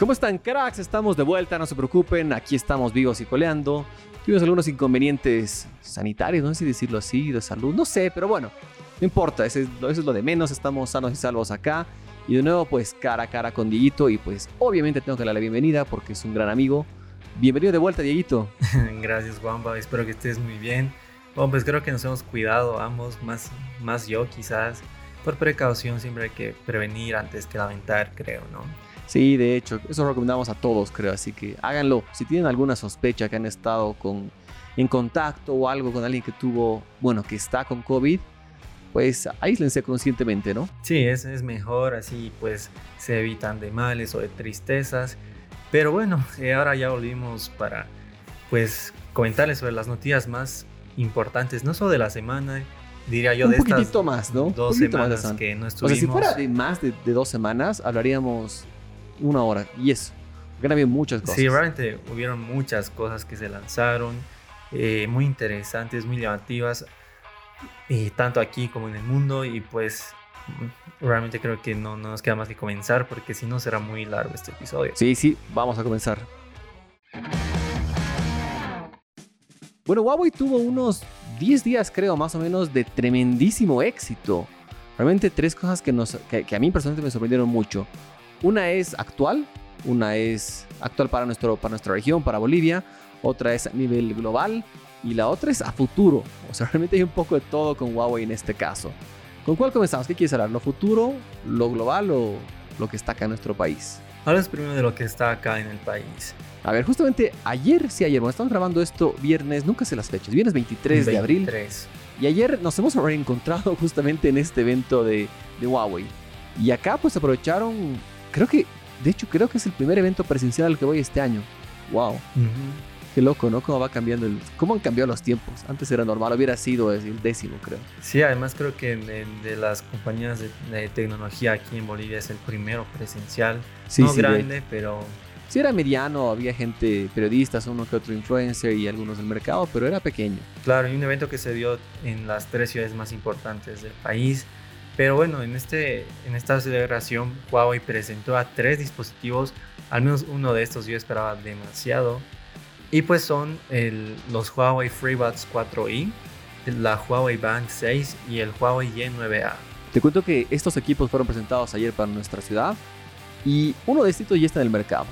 ¿Cómo están, cracks? Estamos de vuelta, no se preocupen, aquí estamos vivos y coleando. Tuvimos algunos inconvenientes sanitarios, no sé si decirlo así, de salud, no sé, pero bueno, no importa, eso es, lo de menos, estamos sanos y salvos acá. Y de nuevo, pues cara a cara con Dieguito, y pues obviamente tengo que darle la bienvenida porque es un gran amigo. Bienvenido de vuelta, Dieguito. Gracias, Juanpa, espero que estés muy bien. Bueno, pues creo que nos hemos cuidado ambos, más, más yo quizás. Por precaución siempre hay que prevenir antes que lamentar, creo, ¿no? Sí, de hecho, eso recomendamos a todos, creo. Así que háganlo. Si tienen alguna sospecha que han estado con, en contacto o algo con alguien que tuvo, bueno, que está con COVID, pues aíslense conscientemente, ¿no? Sí, es, es mejor, así pues se evitan de males o de tristezas. Pero bueno, eh, ahora ya volvimos para pues comentarles sobre las noticias más importantes, no solo de la semana, diría yo, un de poquitito estas más, ¿no? dos Un más semanas semana. que no O estuvimos. sea, si fuera de más de, de dos semanas, hablaríamos una hora. Y eso. Habido muchas cosas. Sí, realmente hubieron muchas cosas que se lanzaron, eh, muy interesantes, muy llamativas, y tanto aquí como en el mundo, y pues mm, realmente creo que no, no nos queda más que comenzar, porque si no será muy largo este episodio. Sí, sí, vamos a comenzar. Bueno, Huawei tuvo unos 10 días, creo, más o menos, de tremendísimo éxito. Realmente tres cosas que, nos, que, que a mí personalmente me sorprendieron mucho. Una es actual, una es actual para, nuestro, para nuestra región, para Bolivia, otra es a nivel global y la otra es a futuro. O sea, realmente hay un poco de todo con Huawei en este caso. ¿Con cuál comenzamos? ¿Qué quieres hablar? ¿Lo futuro, lo global o lo que está acá en nuestro país? Hablamos primero de lo que está acá en el país. A ver, justamente ayer, sí, ayer, bueno, estamos grabando esto viernes, nunca sé las fechas, viernes 23 de abril. 23. Y ayer nos hemos reencontrado justamente en este evento de, de Huawei. Y acá pues aprovecharon, creo que, de hecho creo que es el primer evento presencial al que voy este año. Wow, Ujú. qué loco, ¿no? Cómo va cambiando el... Cómo han cambiado los tiempos. Antes era normal, hubiera sido el décimo, creo. Sí, además creo que de, de las compañías de, de tecnología aquí en Bolivia es el primero presencial. Sí, no sí, de- grande, pero sí era mediano, había gente, periodistas, uno que otro influencer y algunos del mercado, pero era pequeño. Claro, y un evento que se dio en las tres ciudades más importantes del país. Pero bueno, en, este, en esta celebración Huawei presentó a tres dispositivos, al menos uno de estos yo esperaba demasiado. Y pues son el- los Huawei FreeBuds 4i, la Huawei Band 6 y el Huawei Y9A. Te cuento que estos equipos fueron presentados ayer para nuestra ciudad y uno de estos ya está en el mercado.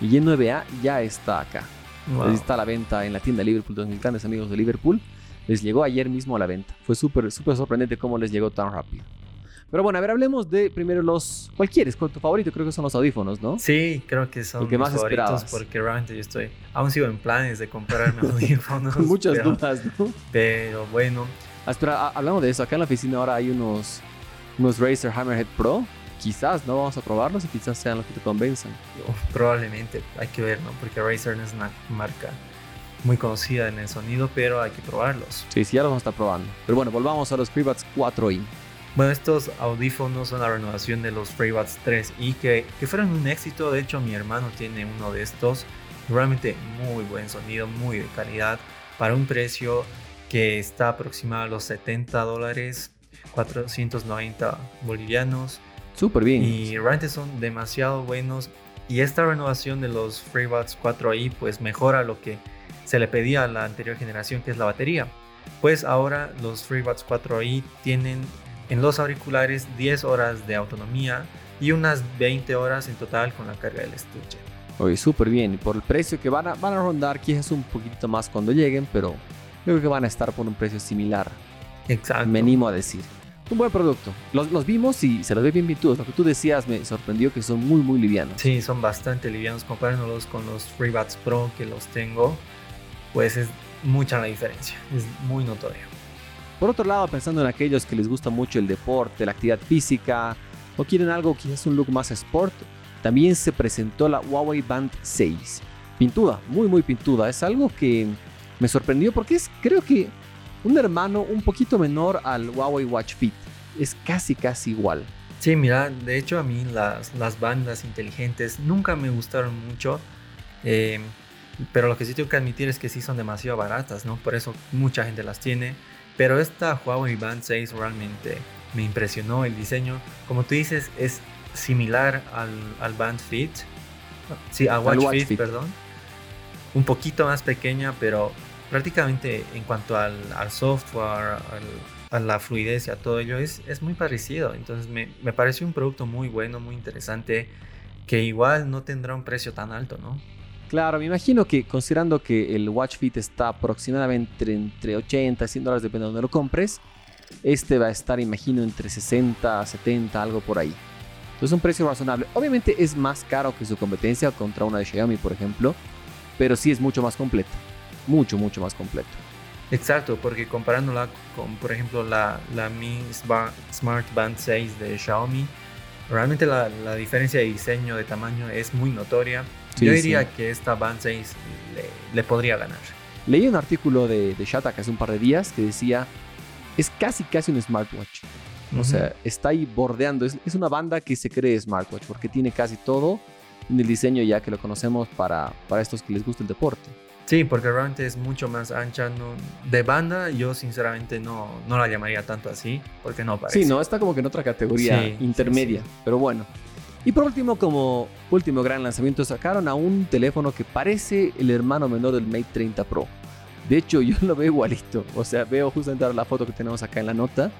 Y el 9A ya está acá. Wow. Está a la venta en la tienda Liverpool de mis grandes amigos de Liverpool. Les llegó ayer mismo a la venta. Fue súper, súper sorprendente cómo les llegó tan rápido. Pero bueno, a ver, hablemos de primero los... ¿Cuál quieres? ¿Cuál tu favorito? Creo que son los audífonos, ¿no? Sí, creo que son El que mis más favoritos esperabas. porque realmente yo estoy, aún sigo en planes de comprarme audífonos. Con muchas pero, dudas, ¿no? pero bueno, Ah, espera, ah, hablamos de eso. Acá en la oficina ahora hay unos, unos Razer Hammerhead Pro. Quizás, ¿no? Vamos a probarlos y quizás sean los que te convenzan. probablemente hay que ver, ¿no? Porque Razer no es una marca muy conocida en el sonido, pero hay que probarlos. Sí, sí, ya los vamos a estar probando. Pero bueno, volvamos a los FreeBuds 4i. Bueno, estos audífonos son la renovación de los FreeBuds 3i que, que fueron un éxito. De hecho, mi hermano tiene uno de estos. Realmente muy buen sonido, muy de calidad. Para un precio que está aproximado a los 70 dólares, 490 bolivianos. Súper bien. Y realmente son demasiado buenos. Y esta renovación de los FreeBuds 4i pues mejora lo que se le pedía a la anterior generación, que es la batería. Pues ahora los FreeBuds 4i tienen en los auriculares 10 horas de autonomía y unas 20 horas en total con la carga del estuche. Oye, súper bien. Y por el precio que van a, van a rondar, quizás un poquito más cuando lleguen, pero yo creo que van a estar por un precio similar. Exacto. Me animo a decir. Un buen producto. Los, los vimos y se los ve bien virtuosos. Lo que tú decías me sorprendió que son muy, muy livianos. Sí, son bastante livianos comparándolos con los FreeBuds Pro que los tengo. Pues es mucha la diferencia. Es muy notorio. Por otro lado, pensando en aquellos que les gusta mucho el deporte, la actividad física, o quieren algo quizás un look más sport, también se presentó la Huawei Band 6. Pintuda, muy muy pintuda. Es algo que me sorprendió porque es creo que un hermano un poquito menor al Huawei Watch Fit. Es casi casi igual. Sí, mira, de hecho a mí las, las bandas inteligentes nunca me gustaron mucho. eh, pero lo que sí tengo que admitir es que sí son demasiado baratas, ¿no? Por eso mucha gente las tiene. Pero esta Huawei Band 6 realmente me impresionó el diseño. Como tú dices, es similar al, al Band Fit. sí, a Watch, Fit, perdón. Un poquito más pequeña, pero prácticamente en cuanto al, software, a la fluidez y a todo ello, es, es muy parecido. Entonces me, me pareció un producto muy bueno, muy interesante, que igual no tendrá un precio tan alto, ¿no? Claro, me imagino que considerando que el Watch Fit está aproximadamente entre 80 y 100 dólares, depende de donde lo compres, este va a estar, imagino, entre 60, 70, algo por ahí. Entonces un precio razonable. Obviamente es más caro que su competencia contra una de Xiaomi, por ejemplo, pero sí es mucho más completo. Mucho, mucho más completo. Exacto, porque comparándola con, por ejemplo, la, la Mi Smart Band 6 de Xiaomi, realmente la, la diferencia de diseño, de tamaño es muy notoria. Yo diría que esta Band 6 le, podría ganar. Leí un artículo de, de Shatak hace un par de días que decía, es casi casi un smartwatch. O sea, está ahí bordeando. Es, es, una banda que se cree smartwatch porque tiene casi todo en el diseño ya que lo conocemos para, para estos que les gusta el deporte. Sí, porque realmente es mucho más ancha. No, de banda, yo sinceramente no, no la llamaría tanto así, porque no parece. Sí, no, está como que en otra categoría intermedia. pero bueno, y por último, como último gran lanzamiento, sacaron a un teléfono que parece el hermano menor del Mate 30 Pro. De hecho, yo lo veo igualito. O sea, veo justamente la foto que tenemos acá en la nota.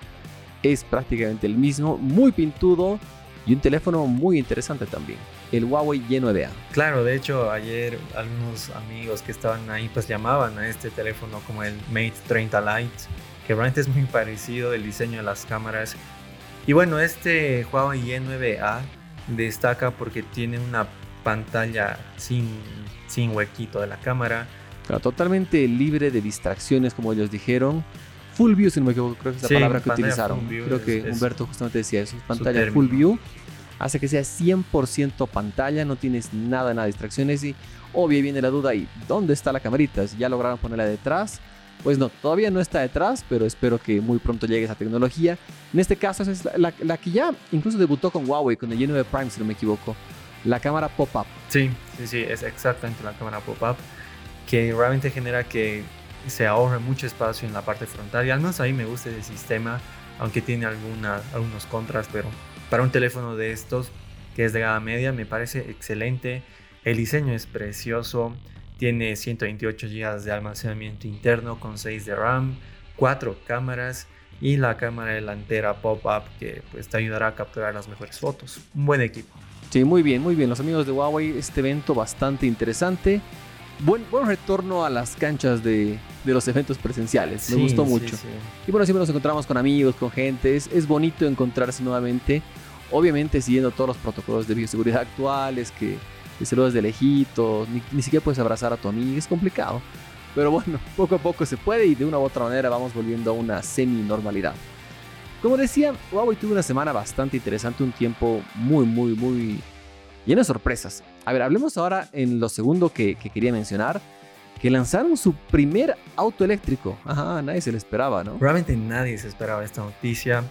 Es prácticamente el mismo, muy pintudo y un teléfono muy interesante también. El Huawei Y9A. Claro, de hecho, ayer algunos amigos que estaban ahí pues llamaban a este teléfono como el Mate 30 Lite, que realmente es muy parecido el diseño de las cámaras. Y bueno, este Huawei Y9A destaca porque tiene una pantalla sin, sin huequito de la cámara. totalmente libre de distracciones, como ellos dijeron. Full view, si no me equivoco, creo que es la palabra que utilizaron. Creo que Humberto justamente decía eso. Pantalla full view hace que sea 100% pantalla, no tienes nada, nada de distracciones. Y obvio viene la duda ahí, ¿dónde está la camarita? Si ya lograron ponerla detrás pues no, todavía no está detrás, pero espero que muy pronto llegue esa tecnología. En este caso es la, que ya incluso debutó con Huawei, con el Y9 Prime, si no me equivoco. La cámara pop-up. Sí, sí, sí, es exactamente la cámara pop-up que realmente genera que se ahorre mucho espacio en la parte frontal. Y al menos a mí me gusta ese sistema, aunque tiene alguna, algunos contras, pero para un teléfono de estos, que es de gama media, me parece excelente. El diseño es precioso. Tiene 128 GB de almacenamiento interno con 6 de RAM, 4 cámaras y la cámara delantera pop-up que pues, te ayudará a capturar las mejores fotos. Un buen equipo. Sí, muy bien, muy bien. Los amigos de Huawei, este evento bastante interesante. Buen, buen retorno a las canchas de, de los eventos presenciales. Me gustó mucho. Y bueno, siempre nos encontramos con amigos, con gente. Es, es bonito encontrarse nuevamente. Obviamente siguiendo todos los protocolos de bioseguridad actuales que y saludas de lejitos, ni, ni siquiera puedes abrazar a tu amigo, es complicado. Pero bueno, poco a poco se puede y de una u otra manera vamos volviendo a una semi-normalidad. Como decía, Huawei tuvo una semana bastante interesante, un tiempo muy, muy, muy lleno de sorpresas. A ver, hablemos ahora en lo segundo que, que quería mencionar, que lanzaron su primer auto eléctrico. Ajá, nadie se lo esperaba, ¿no? Realmente nadie se esperaba esta noticia.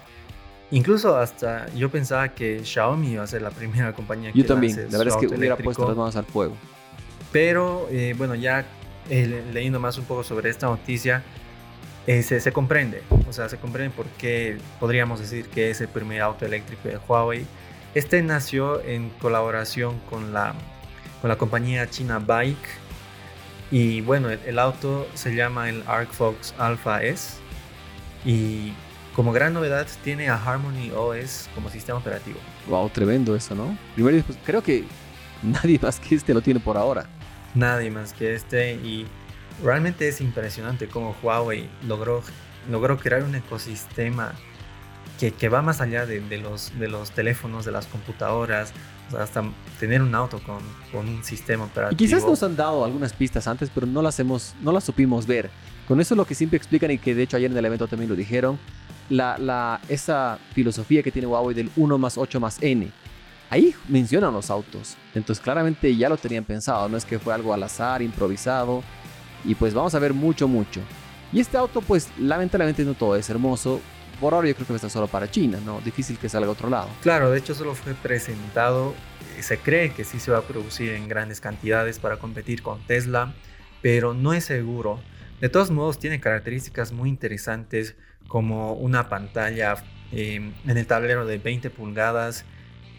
Incluso hasta yo pensaba que Xiaomi iba a ser la primera compañía que Yo también, la verdad es que hubiera puesto las manos al fuego. Pero eh, bueno, ya eh, leyendo más un poco sobre esta noticia, eh, se, comprende, o sea, se comprende por qué podríamos decir que es el primer auto eléctrico de Huawei. Este nació en colaboración con la, con la compañía china Bike y bueno, el, el auto se llama el ArcFox Alpha S y como gran novedad tiene a Harmony OS como sistema operativo. Wow, tremendo eso, ¿no? Primero, pues, creo que nadie más que este lo tiene por ahora. Nadie más que este y realmente es impresionante cómo Huawei logró, logró crear un ecosistema que, que va más allá de, los, de los teléfonos, de las computadoras, hasta tener un auto con, con, un sistema operativo. Y quizás nos han dado algunas pistas antes, pero no las, hemos, no las supimos ver. Con eso lo que siempre explican y que de hecho ayer en el evento también lo dijeron, la, esa filosofía que tiene Huawei del 1 más 8 más n. Ahí mencionan los autos. Entonces claramente ya lo tenían pensado. No es que fue algo al azar, improvisado. Y pues vamos a ver mucho, mucho. Y este auto pues lamentablemente no todo es hermoso. Por ahora yo creo que está solo para China, ¿no? Difícil que salga a otro lado. Claro, de hecho solo fue presentado. Se cree que sí se va a producir en grandes cantidades para competir con Tesla. Pero no es seguro. De todos modos tiene características muy interesantes como una pantalla em, en el tablero de 20 pulgadas,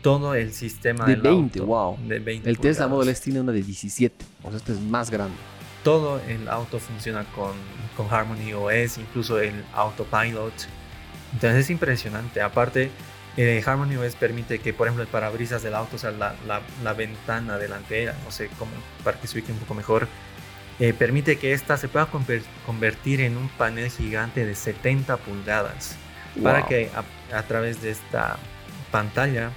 todo el sistema De del 20, auto, wow. De 20 El Tesla. Model S tiene una de 17. O sea, este es más grande. Todo el auto funciona con, con Harmony OS, incluso el autopilot. Entonces es impresionante. Aparte, eh, Harmony OS permite que, por ejemplo, el parabrisas del auto, o sea, la, la- la ventana delantera, no sé cómo, para que se ubique un poco mejor, eh, permite que ésta se pueda conver- convertir en un panel gigante de 70 pulgadas. Para que a, a través de esta pantalla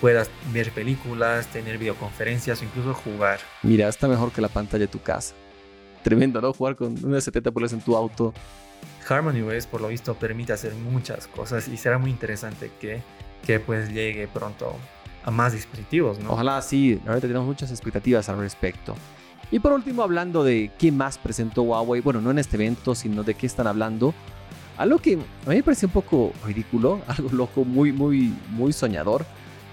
puedas ver películas, tener videoconferencias o incluso jugar. Mira, está mejor que la pantalla de tu casa. Tremendo, ¿no? Jugar con una 70 pulgadas en tu auto. Harmony OS por lo visto permite hacer muchas cosas y será muy interesante que, que pues llegue pronto a más dispositivos, ¿no? Ojalá sí, verdad tenemos muchas expectativas al respecto. Y por último, hablando de qué más presentó Huawei, bueno, no en este evento, sino de qué están hablando. Algo que a mí me pareció un poco ridículo, algo loco, muy, muy, muy soñador.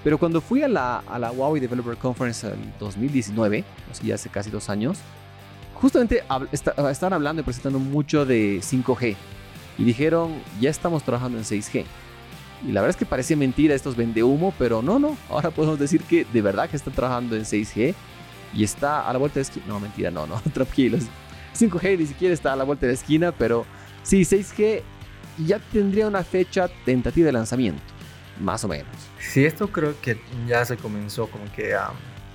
Pero cuando fui a la, Huawei Developer Conference en 2019, así ya hace casi dos años, justamente esta- estaban hablando y presentando mucho de 5G. Y dijeron, ya estamos trabajando en 6G. Y la verdad es que parecía mentira estos vende humo, pero no, no. Ahora podemos decir que de verdad que están trabajando en 6G y está a la vuelta de esquina. No, mentira, no, no, tranquilos. 5G ni siquiera está a la vuelta de la esquina, pero sí, 6G ya tendría una fecha tentativa de lanzamiento, más o menos. Sí, esto creo que ya se comenzó como que a,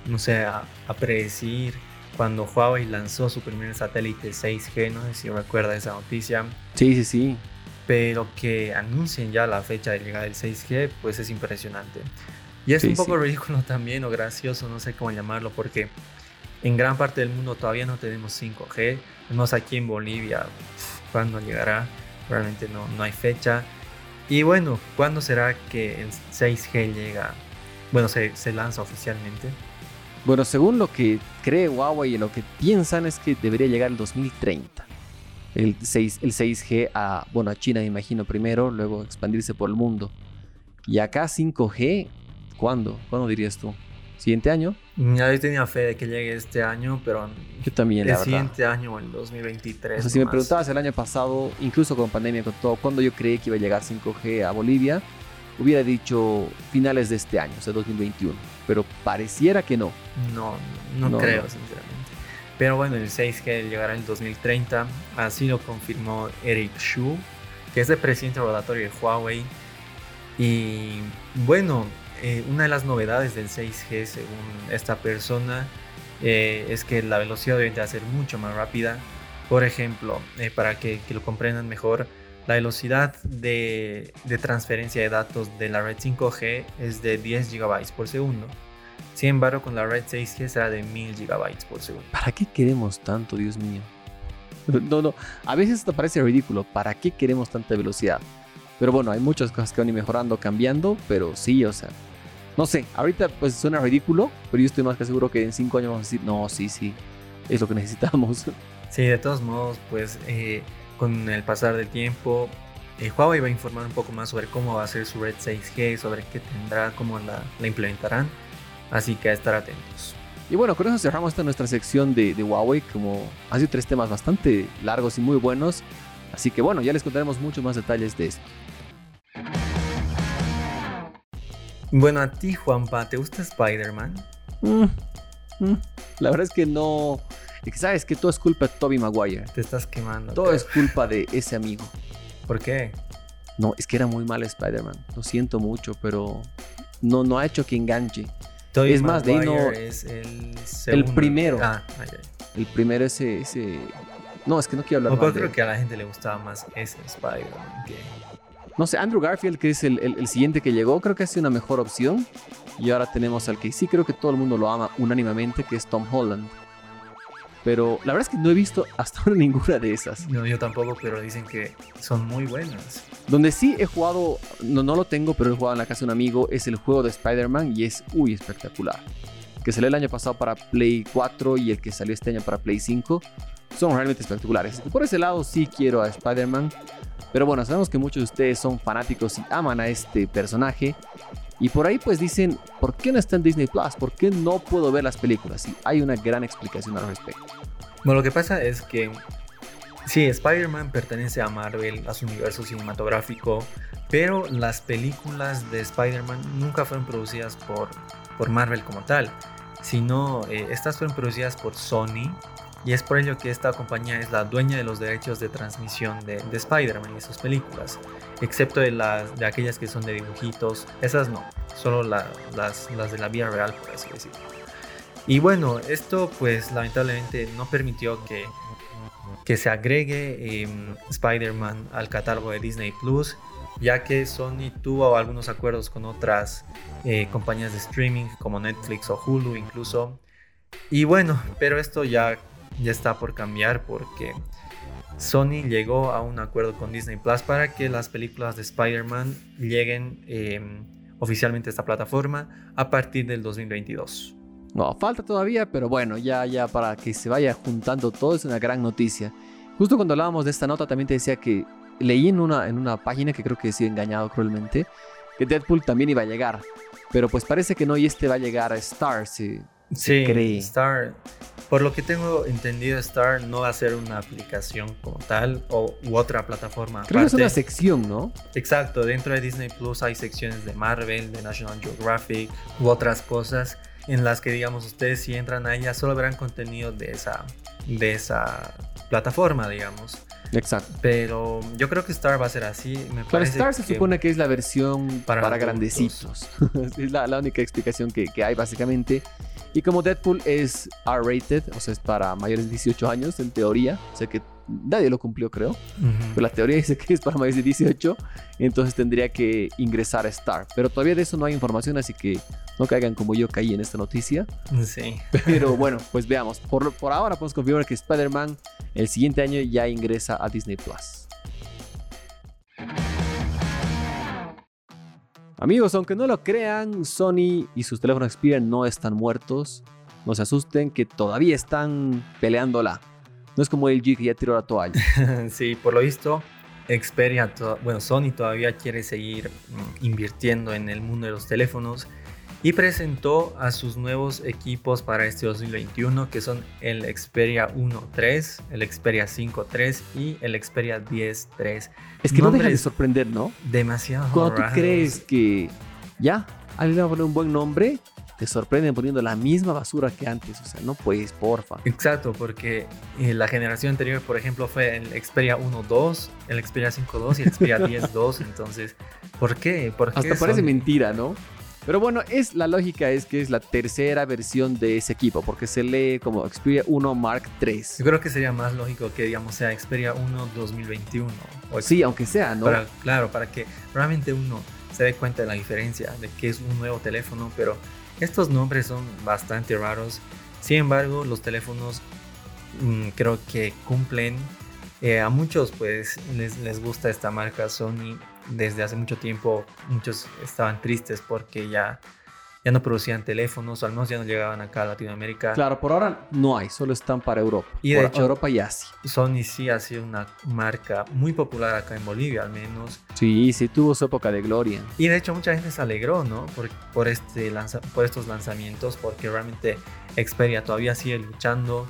no sé, a, a predecir cuando Huawei lanzó su primer satélite 6G, no sé si recuerda esa noticia, Sí, sí, sí. pero que anuncien ya la fecha de llegada del 6G, pues es impresionante. Y es Sí, un poco sí. ridículo también o gracioso, no sé cómo llamarlo, porque en gran parte del mundo todavía no tenemos 5G. Tenemos aquí en Bolivia, ¿cuándo llegará? Realmente no, no hay fecha. Y bueno, ¿cuándo será que el 6G llega? Bueno, se, se lanza oficialmente. Bueno, según lo que cree Huawei y lo que piensan es que debería llegar el 2030. El, 6, el 6G a, bueno, a China, me imagino, primero, luego expandirse por el mundo. Y acá 5G, ¿cuándo? ¿Cuándo dirías tú? ¿Siguiente año? Ya yo tenía fe de que llegue este año, pero Yo también, la el verdad. siguiente año el 2023. O sea, si me preguntabas el año pasado, incluso con pandemia, con todo, cuándo yo creí que iba a llegar 5G a Bolivia, hubiera dicho finales de este año, o sea, 2021. Pero pareciera que no. No, no, No, creo, no. sinceramente. Pero bueno, el 6G llegará en 2030. Así lo confirmó Eric Xu, que es el presidente rotatorio de Huawei. Y bueno, eh, una de las novedades del 6G, según esta persona, eh, es que la velocidad debe ser mucho más rápida. Por ejemplo, eh, para que, lo comprendan mejor, la velocidad de, de transferencia de datos de la red 5G es de 10 GB por segundo. Sin embargo, con la red 6G será de 1000 GB por segundo. ¿Para qué queremos tanto, Dios mío? No, no. A veces esto parece ridículo. ¿Para qué queremos tanta velocidad? Pero bueno, hay muchas cosas que van a ir mejorando, cambiando, pero sí, o sea. No sé, ahorita pues suena ridículo, pero yo estoy más que seguro que en 5 años vamos a decir, no, sí, sí, es lo que necesitamos. Sí, de todos modos, pues eh, con el pasar del tiempo, eh, Huawei va a informar un poco más sobre cómo va a ser su red 6G, sobre qué tendrá, cómo la, la implementarán. Así que a estar atentos. Y bueno, con eso cerramos esta nuestra sección de, de Huawei, como ha sido tres temas bastante largos y muy buenos. Así que bueno, ya les contaremos muchos más detalles de esto. Bueno, a ti, Juanpa, ¿te gusta Spider-Man? Mm, mm. La verdad es que no. Es que sabes que todo es culpa de Toby Maguire. Te estás quemando. Todo es culpa de ese amigo. ¿Por qué? No, es que era muy mal Spider-Man. Lo siento mucho, pero no, no ha hecho que enganche. Tobey Es más, de ahí no- Maguire es el segundo. primero. Ah. El primero ese, ese... No, es que no quiero hablar No, mal de creo que a la gente le gustaba más ese Spider-Man que... No sé, Andrew Garfield, que es el, el- el siguiente que llegó, creo que ha sido una mejor opción. Y ahora tenemos al que sí creo que todo el mundo lo ama unánimemente, que es Tom Holland. Pero la verdad es que no he visto hasta ahora ninguna de esas. No, yo tampoco, pero dicen que son muy buenas. Donde sí he jugado, no, no lo tengo, pero he jugado en la casa de un amigo, es el juego de Spider-Man y es, uy, espectacular. Que salió el año pasado para Play 4 y el que salió este año para Play 5 son realmente espectaculares. Por ese lado sí quiero a Spider-Man. Pero bueno, sabemos que muchos de ustedes son fanáticos y aman a este personaje. Y por ahí pues dicen, ¿por qué no está en Disney Plus? ¿Por qué no puedo ver las películas? Y hay una gran explicación al respecto. Bueno, lo que pasa es que Sí, Spider-Man pertenece a Marvel, a su universo cinematográfico, pero las películas de Spider-Man nunca fueron producidas por, por Marvel como tal, sino eh, estas fueron producidas por Sony y es por ello que esta compañía es la dueña de los derechos de transmisión de, de Spider-Man y sus películas, excepto de, las, de aquellas que son de dibujitos, esas no, solo las, las de la vida real, por así decirlo. Y bueno, esto pues lamentablemente no permitió que, que se agregue em, Spider-Man al catálogo de Disney Plus, ya que Sony tuvo algunos acuerdos con otras eh, compañías de streaming como Netflix o Hulu incluso. Y bueno, pero esto ya ya está por cambiar porque Sony llegó a un acuerdo con Disney Plus para que las películas de Spider-Man lleguen em, oficialmente a esta plataforma a partir del 2022. No, falta todavía, pero bueno, ya, ya para que se vaya juntando todo es una gran noticia. Justo cuando hablábamos de esta nota también te decía que leí en una, en una página que creo que he sido engañado cruelmente, que Deadpool también iba a llegar. Pero pues parece que no y este va a llegar a Star, si, Sí, Star. Por lo que tengo entendido, Star no va a ser una aplicación como tal o u otra plataforma. Creo que es una sección, ¿no? Exacto, dentro de Disney Plus hay secciones de Marvel, de National Geographic u otras cosas en las que, digamos, ustedes si entran a ella solo verán contenido de esa, de esa plataforma, digamos. Exacto. Pero yo creo que Star va a ser así. Me claro, Star se supone que es la versión para, grandecitos. es la, la, única explicación que, que hay básicamente. Y como Deadpool es R-rated, o sea, es para mayores de 18 años en teoría, o sea que nadie lo cumplió, creo. Pero la teoría dice que es para mayores de 18, entonces tendría que ingresar a Star. Pero todavía de eso no hay información, así que no caigan como yo caí en esta noticia. Sí. Pero bueno, pues veamos. Por, por ahora podemos confirmar que Spider-Man el siguiente año ya ingresa a Disney Plus. Amigos, aunque no lo crean, Sony y sus teléfonos Xperia no están muertos. No se asusten que todavía están peleándola. No es como el G que ya tiró la toalla. sí, por lo visto, Xperia, bueno, Sony todavía quiere seguir mm, invirtiendo en el mundo de los teléfonos y presentó a sus nuevos equipos para este 2021 que son el Xperia 1.3, el Xperia 5.3 y el Xperia 10.3. Es que no deja de sorprender, ¿no? Demasiado. Cuando tú crees que ya alguien va a poner un buen nombre, te sorprenden poniendo la misma basura que antes. O sea, no puedes, porfa. Exacto, porque eh, la generación anterior, por ejemplo, fue el Xperia 1.2, el Xperia 5.2 y el Xperia 10.2. Entonces, ¿por qué? ¿Por qué Hasta parece mentira, ¿no? Pero bueno, es, la lógica es que es la tercera versión de ese equipo, porque se lee como Xperia 1 Mark III. Yo creo que sería más lógico que, digamos, sea Xperia 1 2021. O sí, aunque sea, ¿no? claro, para que realmente uno se dé cuenta de la diferencia, de que es un nuevo teléfono, pero estos nombres son bastante raros. Sin embargo, los teléfonos mm, creo que cumplen. Eh, a muchos pues les, les gusta esta marca Sony desde hace mucho tiempo muchos estaban tristes porque ya, ya no producían teléfonos, o al menos ya no llegaban acá a Latinoamérica. Claro, por ahora no hay, solo están para Europa. Y de hecho, Europa y Asia. Sony sí ha sido una marca muy popular acá en Bolivia, al menos. Sí, sí tuvo su época de gloria. Y de hecho mucha gente se alegró, ¿no? Por, por, este por estos lanzamientos, porque realmente Xperia todavía sigue luchando.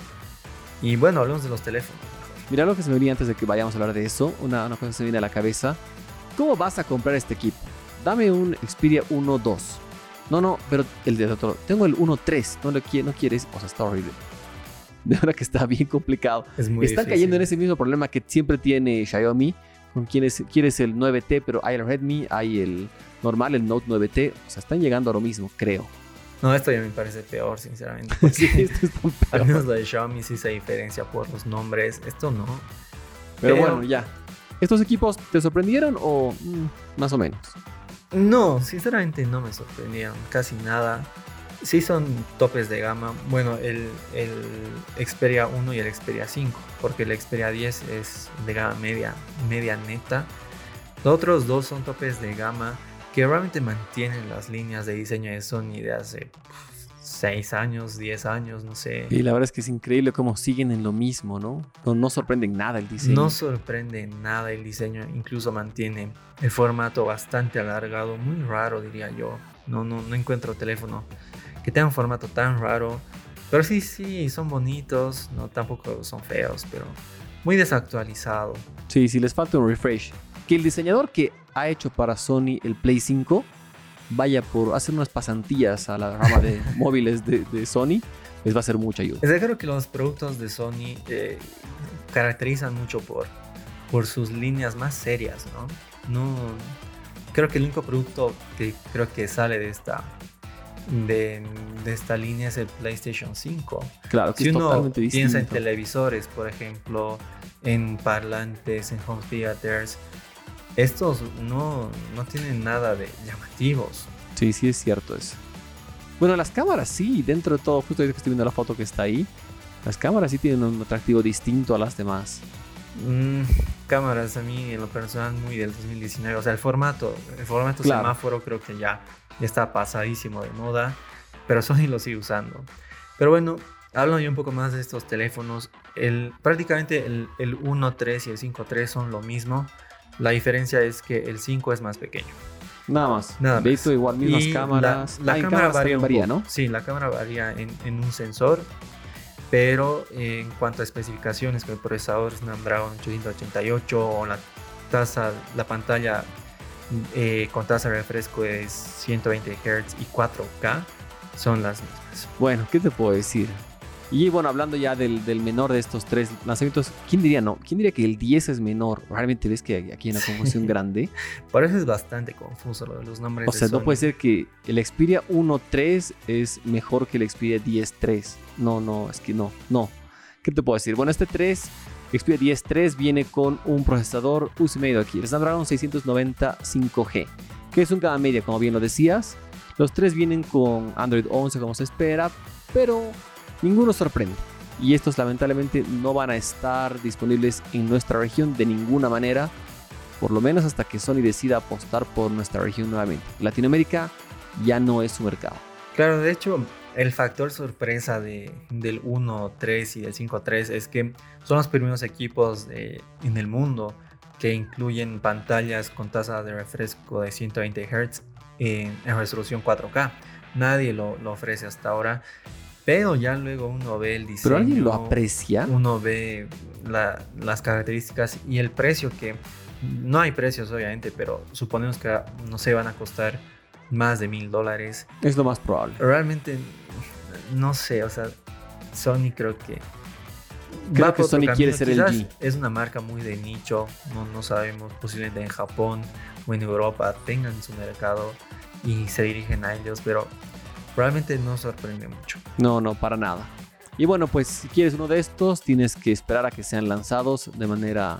Y bueno, hablemos de los teléfonos. Mira lo que se me venía antes de que vayamos a hablar de eso. Una, una cosa que se me viene a la cabeza. ¿Cómo vas a comprar este equipo? Dame un Xperia 1.2. No, no, pero el de otro. Tengo el 1.3. No lo no quieres. O sea, está horrible. De verdad que está bien complicado. Es muy Están cayendo en ese mismo problema que siempre tiene Xiaomi. Con quienes quieres el 9T, pero hay el Redmi, hay el normal, el Note 9T. O sea, están llegando a lo mismo, creo. No, esto ya me parece peor, sinceramente. sí, esto está peor. Al menos lo de Xiaomi sí se diferencia por los nombres. Esto no. pero bueno, ya. ¿Estos equipos te sorprendieron o mm, más o menos? No, sinceramente no me sorprendieron casi nada. Sí son topes de gama. Bueno, el, el, Xperia 1 y el Xperia 5, porque el Xperia 10 es de gama media, media neta. Los otros dos son topes de gama que realmente mantienen las líneas de diseño de Sony de hace 6 años, 10 años, no sé. Y la verdad es que es increíble cómo siguen en lo mismo, ¿no? No, no sorprende nada el diseño. No sorprende nada el diseño, incluso mantiene el formato bastante alargado, muy raro diría yo. No, no, no encuentro teléfono que tenga un formato tan raro. Pero sí, sí, son bonitos, no tampoco son feos, pero muy desactualizado. Sí, sí, les falta un refresh. Que el diseñador que ha hecho para Sony el Play 5 vaya por hacer unas pasantías a la rama de móviles de, de Sony, les va a ser mucha ayuda. Es creo que los productos de Sony eh, caracterizan mucho por, por sus líneas más serias, ¿no? No. Creo que el único producto que creo que sale de esta. De, de esta línea es el PlayStation 5. Claro, que Si es uno totalmente piensa en distinto. televisores, por ejemplo, en parlantes, en home theaters, estos no, no tienen nada de llamativos. Sí, sí es cierto eso. Bueno, las cámaras sí, dentro de todo, justo que estoy viendo la foto que está ahí, las cámaras sí tienen un atractivo distinto a las demás. Mm, cámaras a mí en lo personal muy del 2019, o sea, el formato, el formato Claro. semáforo creo que ya, ya está pasadísimo de moda, pero Sony lo sigue usando. Pero bueno, yo un poco más de estos teléfonos, el, prácticamente el, el 1.3 y el 5.3 son lo mismo, la diferencia es que el 5 es más pequeño. Nada más. Nada de hecho, igual mismas Y cámaras. La, la Ah, cámara cámaras varía, un varía. ¿no? Sí, la cámara varía en, en un sensor, pero en cuanto a especificaciones, con el procesador Snapdragon 888 o la tasa, la pantalla eh, con tasa de refresco es 120 Hz y 4K, son las mismas. Bueno, ¿qué te puedo decir? Y bueno, hablando ya del, del menor de estos tres lanzamientos, ¿quién diría no? ¿Quién diría que el 10 es menor? Realmente ves que aquí hay una confusión grande. Por eso es bastante confuso lo de los nombres. O de sea, no puede ser que el Xperia 1.3 es mejor que el Xperia 10.3. No, no, es que no, no. ¿Qué te puedo decir? Bueno, este 3, Xperia 10.3 viene con un procesador uso medio aquí, el Snapdragon 690 5G, que es un gama media, como bien lo decías. Los tres vienen con Android 11 como se espera, pero ninguno sorprende. Y estos lamentablemente no van a estar disponibles en nuestra región de ninguna manera, por lo menos hasta que Sony decida apostar por nuestra región nuevamente. Latinoamérica ya no es su mercado. Claro, de hecho, el factor sorpresa de, del 1.3 y del 5.3 es que son los primeros equipos en el mundo que incluyen pantallas con tasa de refresco de 120 Hz en, en resolución 4K. Nadie lo, lo ofrece hasta ahora, pero ya luego uno ve el diseño. Pero alguien lo aprecia. Uno ve la- las características y el precio que no hay precios obviamente, pero suponemos que no se van a costar más de mil dólares. Es lo más probable. Realmente no sé, o sea, Sony creo que Creo va que Sony quiere ser el G. Es una marca muy de nicho, no, no sabemos, posiblemente en Japón o en Europa tengan su mercado y se dirigen a ellos, pero realmente no sorprende mucho. No, no, para nada. Y bueno, pues si quieres uno de estos, tienes que esperar a que sean lanzados de manera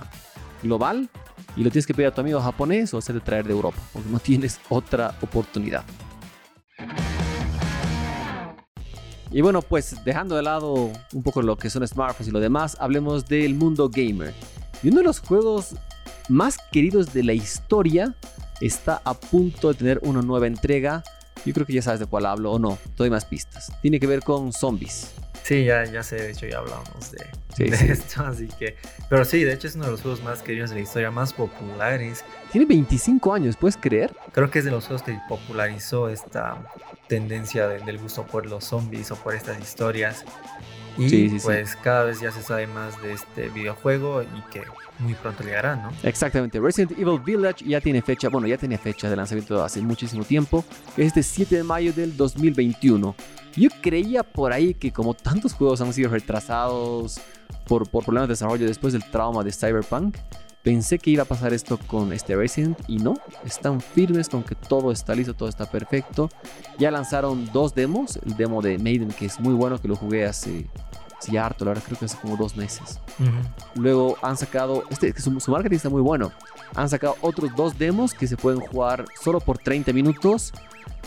global y lo tienes que pedir a tu amigo japonés o hacer traer de Europa, porque no tienes otra oportunidad. Y bueno, pues dejando de lado un poco lo que son smartphones y lo demás, hablemos del mundo gamer. Y uno de los juegos más queridos de la historia está a punto de tener una nueva entrega. Yo creo que ya sabes de cuál hablo o no, doy más pistas. Tiene que ver con zombies. Sí, ya, ya sé, de hecho ya hablamos de, Sí, de sí. esto, así que... Pero sí, de hecho es uno de los juegos más queridos de la historia, más populares. Tiene 25 años, ¿puedes creer? Creo que es de los juegos que popularizó esta tendencia de- del gusto por los zombies o por estas historias. Y Sí, sí, sí. pues cada vez ya se sabe más de este videojuego y que muy pronto llegará, ¿no? Exactamente, Resident Evil Village ya tiene fecha, bueno, ya tenía fecha de lanzamiento hace muchísimo tiempo, es este 7 de mayo del 2021. Yo creía por ahí que como tantos juegos han sido retrasados por, por problemas de desarrollo después del trauma de Cyberpunk, pensé que iba a pasar esto con este Resident y no, están firmes con que todo está listo, todo está perfecto. Ya lanzaron dos demos, el demo de Maiden que es muy bueno, que lo jugué hace, hace ya harto, la verdad creo que hace como dos meses. Luego han sacado, este, su, su marketing está muy bueno. Han sacado otros dos demos que se pueden jugar solo por 30 minutos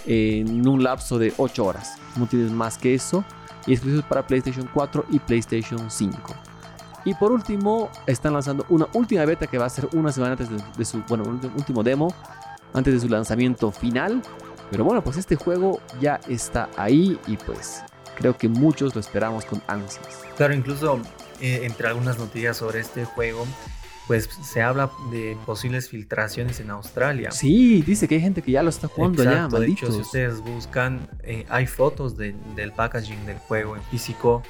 en un lapso de 8 horas. No tienes más que eso. Y exclusivos para PlayStation 4 y PlayStation 5. Y por último, están lanzando una última beta que va a ser una semana antes de, de su, bueno, último demo, antes de su lanzamiento final. Pero bueno, pues este juego ya está ahí y pues creo que muchos lo esperamos con ansias. Claro, incluso eh, entre algunas noticias sobre este juego, pues se habla de posibles filtraciones en Australia. Sí, dice que hay gente que ya lo está jugando ya, Exacto, de hecho, si ustedes buscan, eh, hay fotos de- del packaging del juego en físico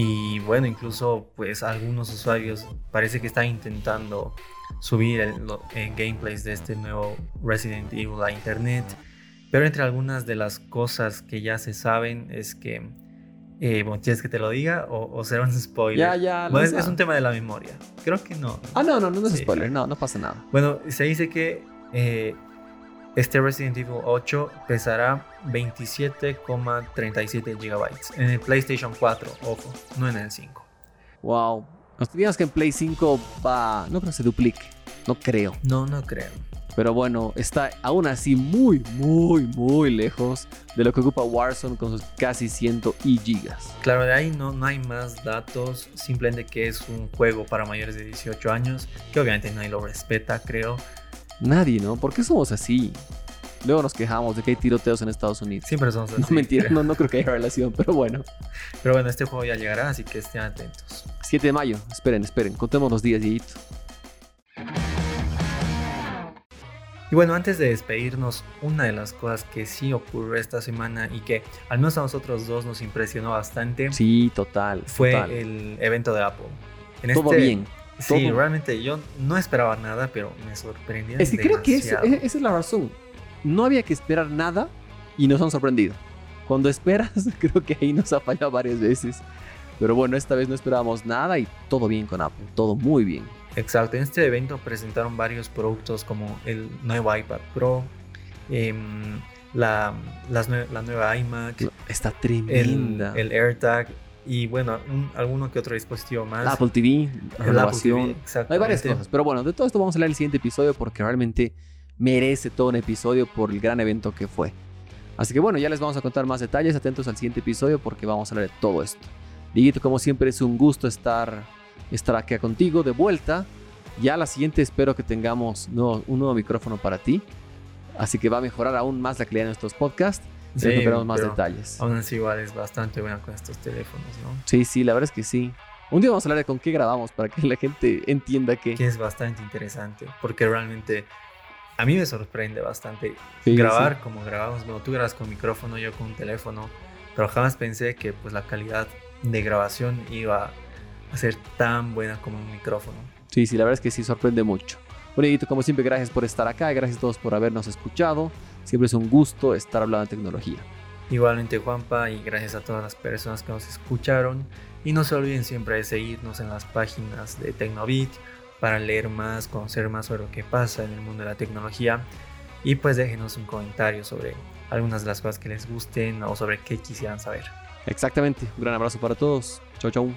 Y bueno, incluso pues algunos usuarios parece que están intentando subir el, gameplays de este nuevo Resident Evil a internet. Pero entre algunas de las cosas que ya se saben es que, eh, bueno, ¿quieres que te lo diga o, será un spoiler? Ya, ya. Bueno, es, un tema de la memoria. Creo que no. Ah, no, no, no, es spoiler, no, no pasa nada. Bueno, se dice que eh, este Resident Evil 8 pesará 27,37 GB en el PlayStation 4, ojo, no en el 5. Wow. Nos digas que en Play 5 va. No creo que se duplique. No creo. No, no creo. Pero bueno, está aún así muy, muy, muy lejos de lo que ocupa Warzone con sus casi 100 y gigas. Claro, de ahí no, no hay más datos, simplemente que es un juego para mayores de 18 años, que obviamente nadie lo respeta, creo. Nadie, ¿no? ¿Por qué somos así? Luego nos quejamos de que hay tiroteos en Estados Unidos. Siempre somos así. No, mentira, no, no creo que haya relación, pero bueno. Pero bueno, este juego ya llegará, así que estén atentos. 7 de mayo, esperen, esperen, contemos los días, y Y bueno, antes de despedirnos, una de las cosas que sí ocurrió esta semana y que al menos a nosotros dos nos impresionó bastante. Sí, total. Fue el evento de Apple. En Todo este, bien. Sí, realmente yo no esperaba nada, pero me sorprendió. Es que creo que esa es la razón. No había que esperar nada y nos han sorprendido. Cuando esperas, creo que ahí nos ha fallado varias veces. Pero bueno, esta vez no esperábamos nada y todo bien con Apple, todo muy bien. Exacto, en este evento presentaron varios productos como el nuevo iPad Pro, em, la, la, nueva iMac. Está tremenda. El, AirTag y bueno, alguno que otro dispositivo más. Apple TV, la Apple TV, Hay varias cosas, pero bueno, de todo esto vamos a hablar en el siguiente episodio porque realmente merece todo un episodio por el gran evento que fue. Así que bueno, ya les vamos a contar más detalles, atentos al siguiente episodio porque vamos a hablar de todo esto. Diguito, como siempre es un gusto estar estar aquí contigo de vuelta. Ya la siguiente espero que tengamos un nuevo micrófono para ti. Así que va a mejorar aún más la calidad de nuestros podcasts. Sí, esperamos más detalles. Aún así igual es bastante buena con estos teléfonos, ¿no? Sí, sí, la verdad es que sí. Un día vamos a hablar de con qué grabamos para que la gente entienda que... Que es bastante interesante, porque realmente a mí me sorprende bastante grabar como grabamos. Bueno, tú grabas con micrófono, yo con un teléfono, pero jamás pensé que pues la calidad de grabación iba a ser tan buena como un micrófono. Sí, sí, la verdad es que sí sorprende mucho. Bueno, como siempre, gracias por estar acá, gracias a todos por habernos escuchado. Siempre es un gusto estar hablando de tecnología. Igualmente, Juanpa, y gracias a todas las personas que nos escucharon. Y no se olviden siempre de seguirnos en las páginas de Tecnobit para leer más, conocer más sobre lo que pasa en el mundo de la tecnología. Y pues déjenos un comentario sobre algunas de las cosas que les gusten o sobre qué quisieran saber. Exactamente. Un gran abrazo para todos. Chau, chau.